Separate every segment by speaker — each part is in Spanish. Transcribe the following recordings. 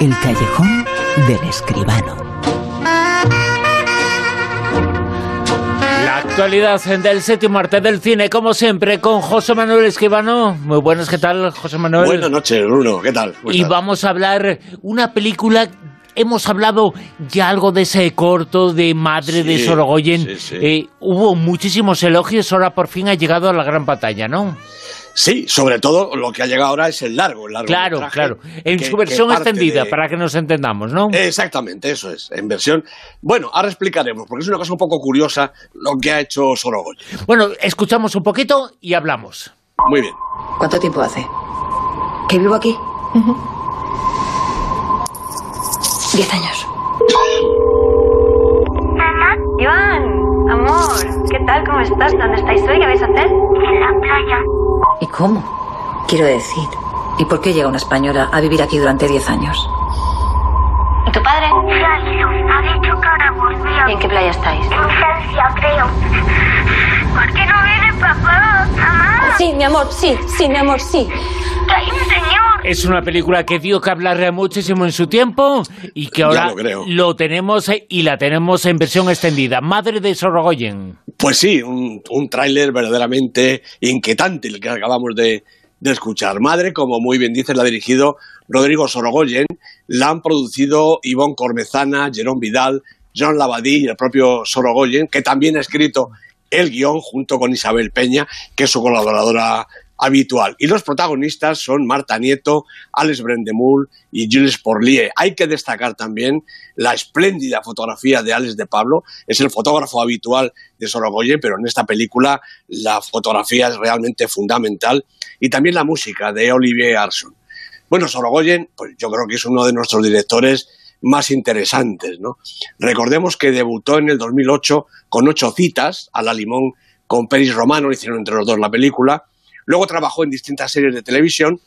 Speaker 1: El callejón del escribano.
Speaker 2: La actualidad del séptimo arte del cine, como siempre, con José Manuel Escribano. Muy buenas, ¿qué tal, José Manuel?
Speaker 3: Buenas noches, Bruno, ¿qué tal?
Speaker 2: y vamos a hablar una película hemos hablado ya algo de ese corto de Madre de Sorogoyen. Eh, hubo muchísimos elogios, ahora por fin ha llegado a la gran batalla, ¿no?
Speaker 3: Sí, sobre todo lo que ha llegado ahora es el largo, el largo
Speaker 2: Claro, claro. En su versión extendida, para que nos entendamos, ¿no?
Speaker 3: Exactamente, eso es, en versión... Bueno, ahora explicaremos, porque es una cosa un poco curiosa lo que ha hecho Sorogoyen.
Speaker 2: Bueno, escuchamos un poquito y hablamos.
Speaker 3: Muy bien.
Speaker 4: ¿Cuánto tiempo hace? ¿Que vivo aquí? Diez años.
Speaker 5: Iván, amor, ¿qué tal? ¿Cómo estás? ¿Dónde estáis hoy? ¿Qué vais a hacer? En la playa.
Speaker 4: ¿Y cómo? Quiero decir, ¿y por qué llega una española a vivir aquí durante diez años?
Speaker 5: ¿Y tu padre?
Speaker 6: Se ha ido. Ha dicho que ahora volvía.
Speaker 5: ¿Y en qué playa estáis?
Speaker 6: En Francia, creo. ¿Por qué no viene papá? Mamá.
Speaker 5: Sí, mi amor, sí, sí, mi amor, sí.
Speaker 6: Que hay un señor.
Speaker 2: Es una película que dio que hablar muchísimo en su tiempo y que ahora
Speaker 3: lo,
Speaker 2: lo, tenemos eh, y la tenemos en versión extendida. Madre de Sorogoyen.
Speaker 3: Pues sí, un, un tráiler verdaderamente inquietante el que acabamos de, de escuchar. Madre, como muy bien dice, la ha dirigido Rodrigo Sorogoyen, la han producido Ivonne Cormezana, Jerón Vidal, John Labadí y el propio Sorogoyen, que también ha escrito el guion junto con Isabel Peña, que es su colaboradora habitual. Y los protagonistas son Marta Nieto, Alex Brendemul y Gilles Porlier. Hay que destacar también la espléndida fotografía de Alex de Pablo. Es el fotógrafo habitual de Sorogoyen, pero en esta película la fotografía es realmente fundamental. Y también la música de Olivier Arson. Bueno, Sorogoyen, pues yo creo que es uno de nuestros directores más interesantes. ¿no? Recordemos que debutó en el 2008 con ocho citas a la limón con Peris Romano, hicieron entre los dos la película. Luego trabajó en distintas series de televisión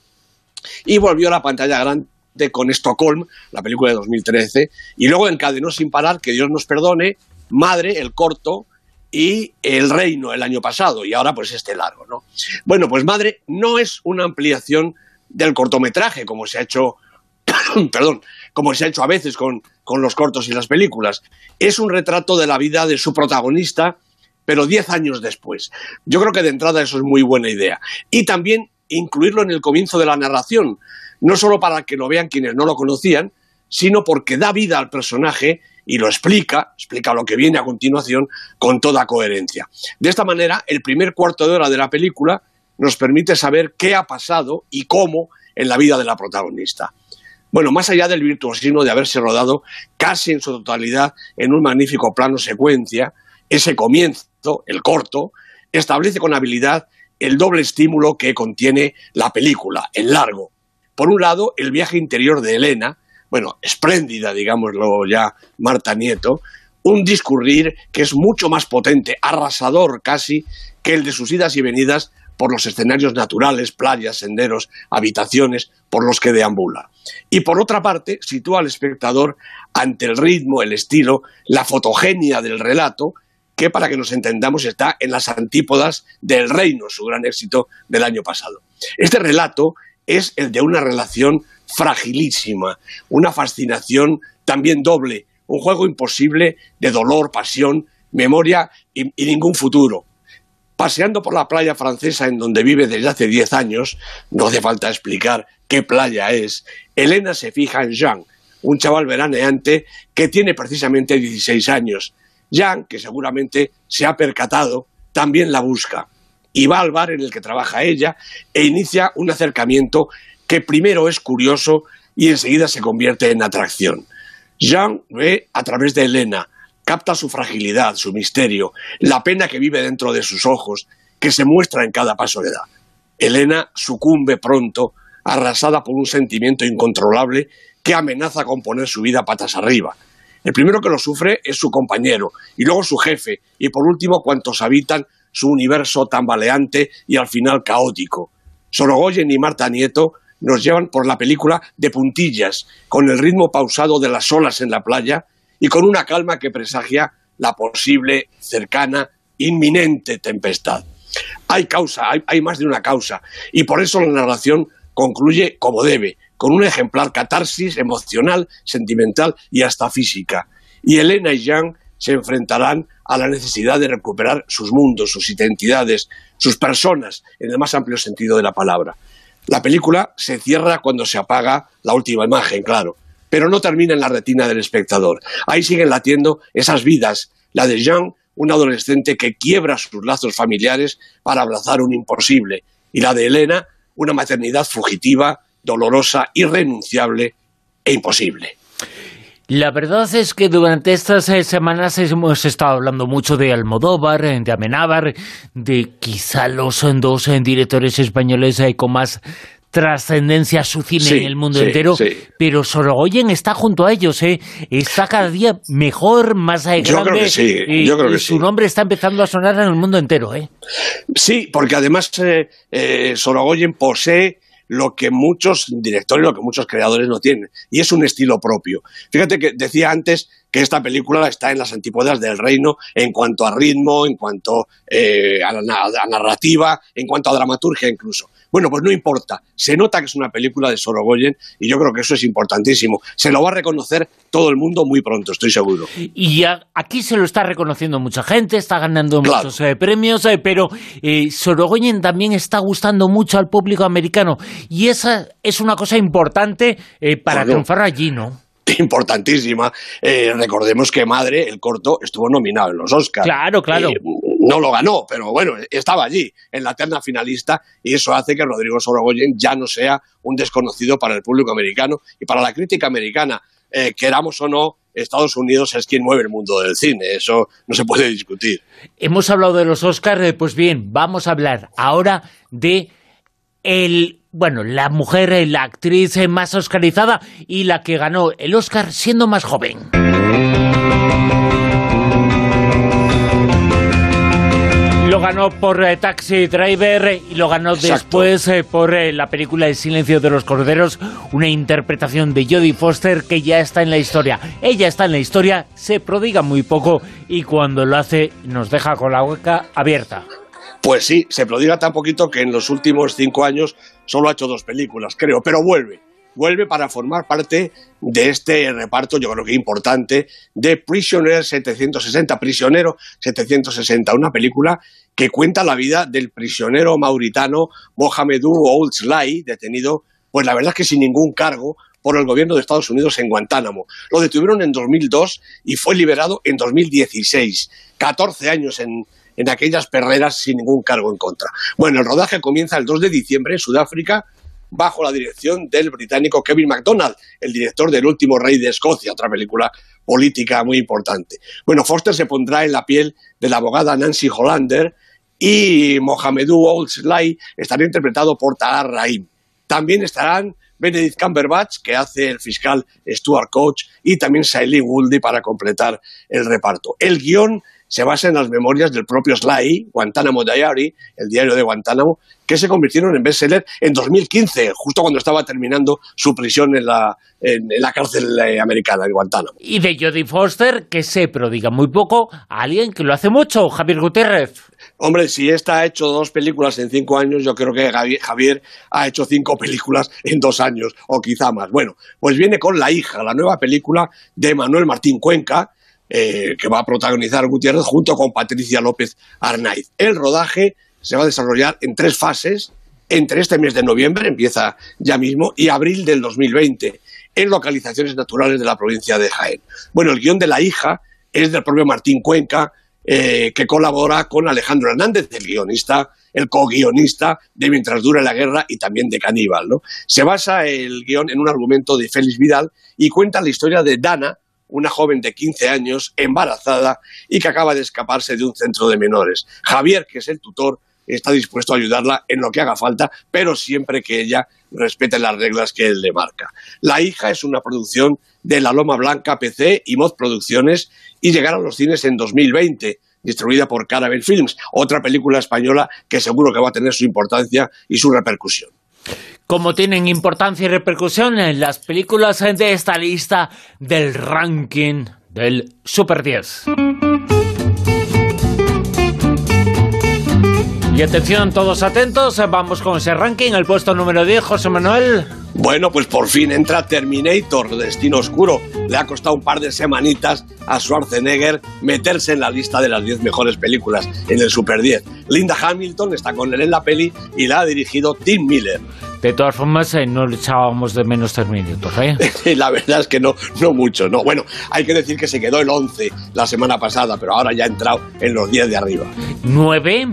Speaker 3: y volvió a la pantalla grande con Stockholm, la película de 2013, y luego encadenó sin parar, que Dios nos perdone, Madre, el corto, y El Reino el año pasado, y ahora pues este largo, ¿no? Bueno, pues Madre no es una ampliación del cortometraje, como se ha hecho, perdón, como se ha hecho a veces con, con los cortos y las películas. Es un retrato de la vida de su protagonista, pero diez años después. Yo creo que de entrada eso es muy buena idea. Y también incluirlo en el comienzo de la narración, no solo para que lo vean quienes no lo conocían, sino porque da vida al personaje y lo explica, explica lo que viene a continuación con toda coherencia. De esta manera, el primer cuarto de hora de la película nos permite saber qué ha pasado y cómo en la vida de la protagonista. Bueno, más allá del virtuosismo de haberse rodado casi en su totalidad en un magnífico plano secuencia, ese comienzo, el corto, establece con habilidad el doble estímulo que contiene la película, el largo. Por un lado, el viaje interior de Elena, bueno, espléndida, digámoslo ya, Marta Nieto, un discurrir que es mucho más potente, arrasador casi, que el de sus idas y venidas por los escenarios naturales, playas, senderos, habitaciones por los que deambula. Y por otra parte, sitúa al espectador ante el ritmo, el estilo, la fotogenia del relato, que para que nos entendamos está en las antípodas del reino, su gran éxito del año pasado. Este relato es el de una relación fragilísima, una fascinación también doble, un juego imposible de dolor, pasión, memoria y, y ningún futuro. Paseando por la playa francesa en donde vive desde hace diez años, no hace falta explicar qué playa es, Elena se fija en Jean, un chaval veraneante que tiene precisamente 16 años Jan, que seguramente se ha percatado, también la busca y va al bar en el que trabaja ella e inicia un acercamiento que primero es curioso y enseguida se convierte en atracción. Jean ve a través de Elena, capta su fragilidad, su misterio, la pena que vive dentro de sus ojos, que se muestra en cada paso que da. Elena sucumbe pronto, arrasada por un sentimiento incontrolable que amenaza con poner su vida patas arriba. El primero que lo sufre es su compañero, y luego su jefe, y por último cuantos habitan su universo tambaleante y al final caótico. Sorogoyen y Marta Nieto nos llevan por la película de puntillas, con el ritmo pausado de las olas en la playa y con una calma que presagia la posible, cercana, inminente tempestad. Hay causa, hay, hay más de una causa, y por eso la narración concluye como debe, con un ejemplar catarsis emocional, sentimental y hasta física. Y Elena y Jean se enfrentarán a la necesidad de recuperar sus mundos, sus identidades, sus personas, en el más amplio sentido de la palabra. La película se cierra cuando se apaga la última imagen, claro, pero no termina en la retina del espectador. Ahí siguen latiendo esas vidas, la de Jean, un adolescente que quiebra sus lazos familiares para abrazar un imposible, y la de Elena, una maternidad fugitiva, dolorosa, irrenunciable e imposible.
Speaker 2: La verdad es que durante estas eh, semanas hemos estado hablando mucho de Almodóvar, eh, de Amenábar, de quizá los dos eh, directores españoles con más trascendencia a su cine en el mundo entero, pero Sorogoyen está junto a ellos, ¿eh? está cada día mejor, más grande,
Speaker 3: yo creo que sí, y, yo creo que
Speaker 2: su nombre está empezando a sonar en el mundo entero. ¿eh?
Speaker 3: Sí, porque además Sorogoyen posee lo que muchos directores, lo que muchos creadores no tienen. Y es un estilo propio. Fíjate que decía antes que esta película está en las antípodas del reino en cuanto a ritmo, en cuanto eh, a, a narrativa, en cuanto a dramaturgia incluso. Bueno, pues no importa. Se nota que es una película de Sorogoyen y yo creo que eso es importantísimo. Se lo va a reconocer todo el mundo muy pronto, estoy seguro.
Speaker 2: Y aquí se lo está reconociendo mucha gente, está ganando muchos eh, premios, eh, pero eh, Sorogoyen también está gustando mucho al público americano y esa es una cosa importante para triunfar allí, ¿no?
Speaker 3: importantísima. recordemos que Madre, el corto, estuvo nominado en los Oscars.
Speaker 2: Claro, claro
Speaker 3: no lo ganó, pero bueno, estaba allí, en la terna finalista, y eso hace que Rodrigo Sorogoyen ya no sea un desconocido para el público americano y para la crítica americana. Eh, queramos o no, Estados Unidos es quien mueve el mundo del cine, eso no se puede discutir.
Speaker 2: Hemos hablado de los Oscars, eh, pues bien, vamos a hablar ahora de el bueno, la mujer, eh, la actriz más oscarizada y la que ganó el Oscar siendo más joven. Lo ganó por eh, Taxi Driver y lo ganó después eh, por eh, la película El silencio de los corderos, una interpretación de Jodie Foster que ya está en la historia. Ella está en la historia, se prodiga muy poco y cuando lo hace nos deja con la boca abierta.
Speaker 3: Pues sí, se prodiga tan poquito que en los últimos cinco años solo ha hecho dos películas, creo, pero vuelve vuelve para formar parte de este reparto, yo creo que importante, de Prisoner 760, Prisionero 760, una película que cuenta la vida del prisionero mauritano Mohamedou Ould Slay, detenido, pues la verdad es que sin ningún cargo por el gobierno de Estados Unidos en Guantánamo. Lo detuvieron en 2002 y fue liberado en 2016. 14 años en, en aquellas perreras sin ningún cargo en contra. Bueno, el rodaje comienza el 2 de diciembre en Sudáfrica bajo la dirección del británico Kevin MacDonald, el director del último Rey de Escocia, otra película política muy importante. Bueno, Foster se pondrá en la piel de la abogada Nancy Hollander y Mohamedou Ould estará interpretado por Tahar Rahim. También estarán Benedict Cumberbatch, que hace el fiscal Stuart Coach, y también Shailene Woodley para completar el reparto. El guion se basa en las memorias del propio Sly, Guantánamo Diary, el diario de Guantánamo, que se convirtieron en bestseller en 2015, justo cuando estaba terminando su prisión en la, en, la cárcel eh, americana, en Guantánamo.
Speaker 2: Y de Jodie Foster, que se prodiga muy poco, a alguien que lo hace mucho, Javier Gutiérrez.
Speaker 3: Hombre, si esta ha hecho dos películas en cinco años, yo creo que Javier ha hecho cinco películas en dos años, o quizá más. Bueno, pues viene con La hija, la nueva película de Manuel Martín Cuenca, eh, que va a protagonizar Gutiérrez junto con Patricia López Arnaiz. El rodaje se va a desarrollar en tres fases, entre este mes de noviembre, empieza ya mismo, y abril del 2020, en localizaciones naturales de la provincia de Jaén. Bueno, el guion de La hija es del propio Martín Cuenca, eh, que colabora con Alejandro Hernández, el guionista, el co-guionista de Mientras dura la guerra y también de Caníbal. ¿no? Se basa el guion en un argumento de Félix Vidal y cuenta la historia de Dana, una joven de 15 años embarazada y que acaba de escaparse de un centro de menores. Javier, que es el tutor, está dispuesto a ayudarla en lo que haga falta, pero siempre que ella respete las reglas que él le marca. La hija es una producción de La Loma Blanca PC y Moz Producciones y llegará a los cines en 2020 distribuida por Caravel Films, otra película española que seguro que va a tener su importancia y su repercusión
Speaker 2: como tienen importancia y repercusión en las películas de esta lista del ranking del Super 10. Y atención, todos atentos, vamos con ese ranking, el puesto número 10, José Manuel.
Speaker 3: Bueno, pues por fin entra Terminator, Destino Oscuro. Le ha costado un par de semanitas a Schwarzenegger meterse en la lista de las 10 mejores películas en el Super 10. Linda Hamilton está con él en la peli y la ha dirigido Tim Miller.
Speaker 2: De todas formas, eh, no le echábamos de menos Terminator, ¿eh?
Speaker 3: la verdad es que no, no mucho, no. Bueno, hay que decir que se quedó el 11 la semana pasada, pero ahora ya ha entrado en los 10 de arriba.
Speaker 2: ¿Nueve?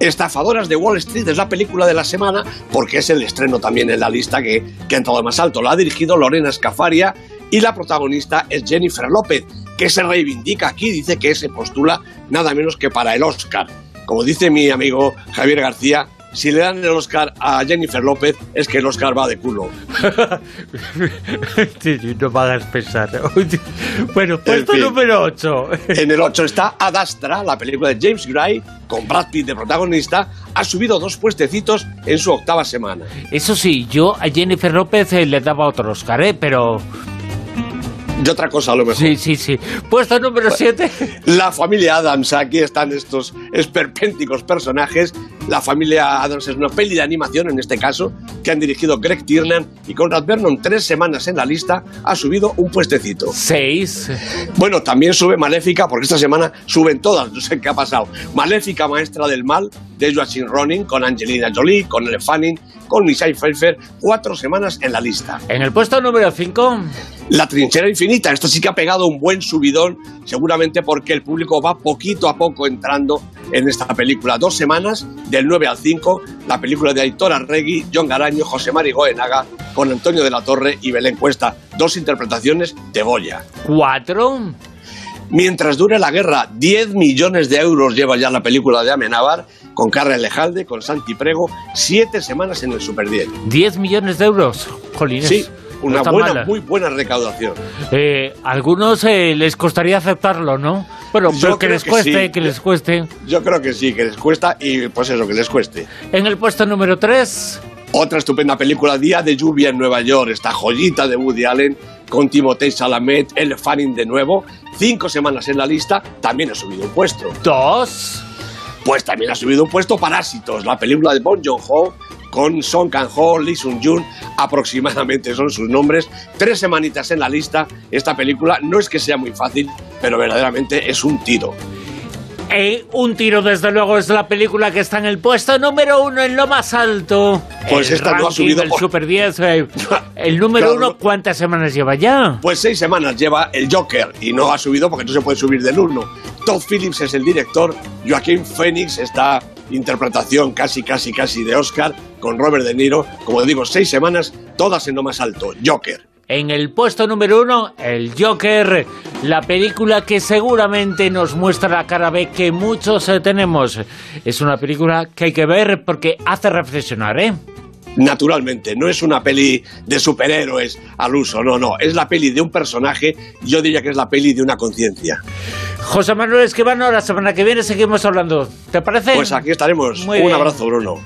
Speaker 3: Estafadoras de Wall Street es la película de la semana porque es el estreno también en la lista que, que ha entrado más alto. La ha dirigido Lorena Scafaria y la protagonista es Jennifer López, que se reivindica aquí, dice que se postula nada menos que para el Oscar. Como dice mi amigo Javier García, si le dan el Oscar a Jennifer López, es que el Oscar va de culo.
Speaker 2: no me hagas pensar. bueno, puesto número 8.
Speaker 3: en el 8 está Adastra, la película de James Gray, con Brad Pitt de protagonista. Ha subido dos puestecitos en su octava semana.
Speaker 2: Eso sí, yo a Jennifer López eh, le daba otro Oscar, ¿eh? pero
Speaker 3: de otra cosa a lo mejor.
Speaker 2: Sí, sí, sí. Puesto número 7.
Speaker 3: La familia Adams. Aquí están estos esperpénticos personajes. La familia Adams es una peli de animación, en este caso, que han dirigido Greg Tiernan y Conrad Vernon. Tres semanas en la lista, ha subido un puestecito.
Speaker 2: Seis.
Speaker 3: Bueno, también sube Maléfica, porque esta semana suben todas. No sé qué ha pasado. Maléfica, maestra del mal, de Joachim Ronin, con Angelina Jolie, con Elle Fanning, con Michelle Pfeiffer. Cuatro semanas en la lista.
Speaker 2: En el puesto número 5.
Speaker 3: La trinchera infinita, esto sí que ha pegado un buen subidón, seguramente porque el público va poquito a poco entrando en esta película. Dos semanas, del 9 al 5, la película de Aitor Arregui, John Garaño, José Mari Goenaga, con Antonio de la Torre y Belén Cuesta. Dos interpretaciones de Goya.
Speaker 2: ¿Cuatro?
Speaker 3: Mientras dure la guerra, 10 millones de euros lleva ya la película de Amenábar, con Carla Lejalde, con Santi Prego, siete semanas en el Super 10.
Speaker 2: ¿10 millones de euros? Jolines.
Speaker 3: Sí, una buena, muy buena recaudación.
Speaker 2: Eh, algunos eh, les costaría aceptarlo, ¿no? Bueno, pero que les cueste, que, les cueste.
Speaker 3: Yo creo que sí, que les cuesta y pues eso, que les cueste.
Speaker 2: En el puesto número 3.
Speaker 3: Otra estupenda película, Día de Lluvia en Nueva York, esta joyita de Woody Allen con Timothée Salamet, El Fanning de nuevo. Cinco semanas en la lista, también ha subido un puesto.
Speaker 2: ¿Dos?
Speaker 3: Pues también ha subido un puesto Parásitos, la película de Bon Joon-ho con Song Kang-ho, Lee Sun-jun, aproximadamente son sus nombres. Tres semanitas en la lista. Esta película no es que sea muy fácil, pero verdaderamente es un tiro.
Speaker 2: Eh, un tiro, desde luego, es la película que está en el puesto número uno, en lo más alto.
Speaker 3: Pues esta no ha subido.
Speaker 2: El Super 10. Eh, el número uno, ¿cuántas semanas lleva ya?
Speaker 3: Pues seis semanas lleva el Joker y no ha subido porque no se puede subir del uno. Todd Phillips es el director, Joaquín Phoenix está interpretación casi, casi, casi de Oscar con Robert De Niro. Como digo, seis semanas, todas en lo más alto. Joker.
Speaker 2: En el puesto número uno, el Joker, la película que seguramente nos muestra la cara B que muchos eh, tenemos. Es una película que hay que ver porque hace reflexionar, ¿eh?
Speaker 3: naturalmente. No es una peli de superhéroes al uso, no, no. Es la peli de un personaje, yo diría que es la peli de una conciencia.
Speaker 2: José Manuel Esquivano, la semana que viene seguimos hablando. ¿Te parece?
Speaker 3: Pues aquí estaremos. un abrazo, Bruno.